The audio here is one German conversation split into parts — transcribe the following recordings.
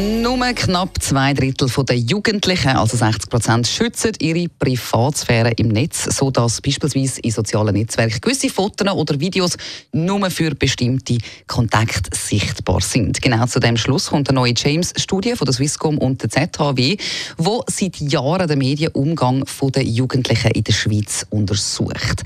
nur knapp zwei Drittel der Jugendlichen, also 60 Prozent, schützen ihre Privatsphäre im Netz, sodass beispielsweise in sozialen Netzwerken gewisse Fotos oder Videos nur für bestimmte Kontakte sichtbar sind. Genau zu dem Schluss kommt eine neue James-Studie von der Swisscom und der ZHW, wo seit Jahren den Medienumgang der Jugendlichen in der Schweiz untersucht.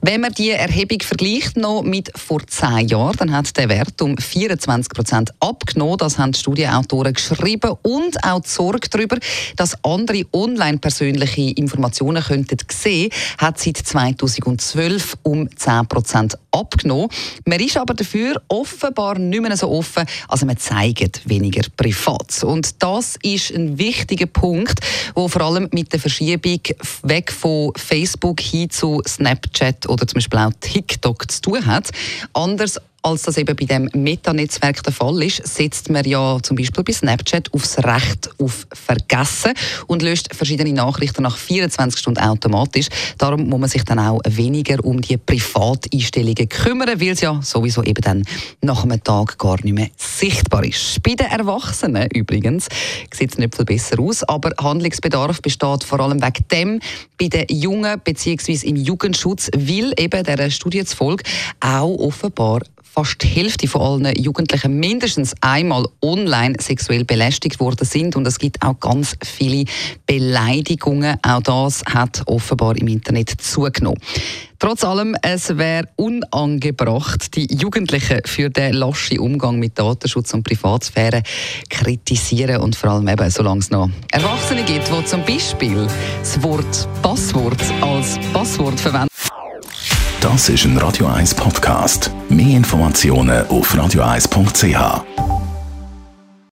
Wenn man die Erhebung vergleicht noch mit vor zehn Jahren, dann hat der Wert um 24 Prozent abgenommen. Das haben die Studienautoren Autoren geschrieben und auch die Sorge darüber, dass andere online persönliche Informationen könnten sehen, hat seit 2012 um 10 Prozent abgenommen. Man ist aber dafür offenbar nicht mehr so offen, also man zeigt weniger privat. Und das ist ein wichtiger Punkt, wo vor allem mit der Verschiebung weg von Facebook hin zu Snapchat oder zum Beispiel auch TikTok zu tun hat. Anders als das eben bei dem Meta-Netzwerk der Fall ist, setzt man ja zum Beispiel bei Snapchat aufs Recht auf Vergessen und löscht verschiedene Nachrichten nach 24 Stunden automatisch. Darum muss man sich dann auch weniger um die Privateinstellungen kümmern, weil es ja sowieso eben dann nach einem Tag gar nicht mehr sichtbar ist. Bei den Erwachsenen übrigens sieht es nicht viel besser aus, aber Handlungsbedarf besteht vor allem wegen dem bei den Jungen bzw. im Jugendschutz, weil eben der Studie zufolge auch offenbar fast die Hälfte von allen Jugendlichen mindestens einmal online sexuell belästigt worden sind und es gibt auch ganz viele Beleidigungen. Auch das hat offenbar im Internet zugenommen. Trotz allem, es wäre unangebracht, die Jugendlichen für den laschen Umgang mit Datenschutz und Privatsphäre kritisieren und vor allem eben, solange es noch Erwachsene gibt, die zum Beispiel das Wort Passwort als Passwort verwenden. Das ist ein Radio 1 Podcast. Mehr Informationen auf radio1.ch.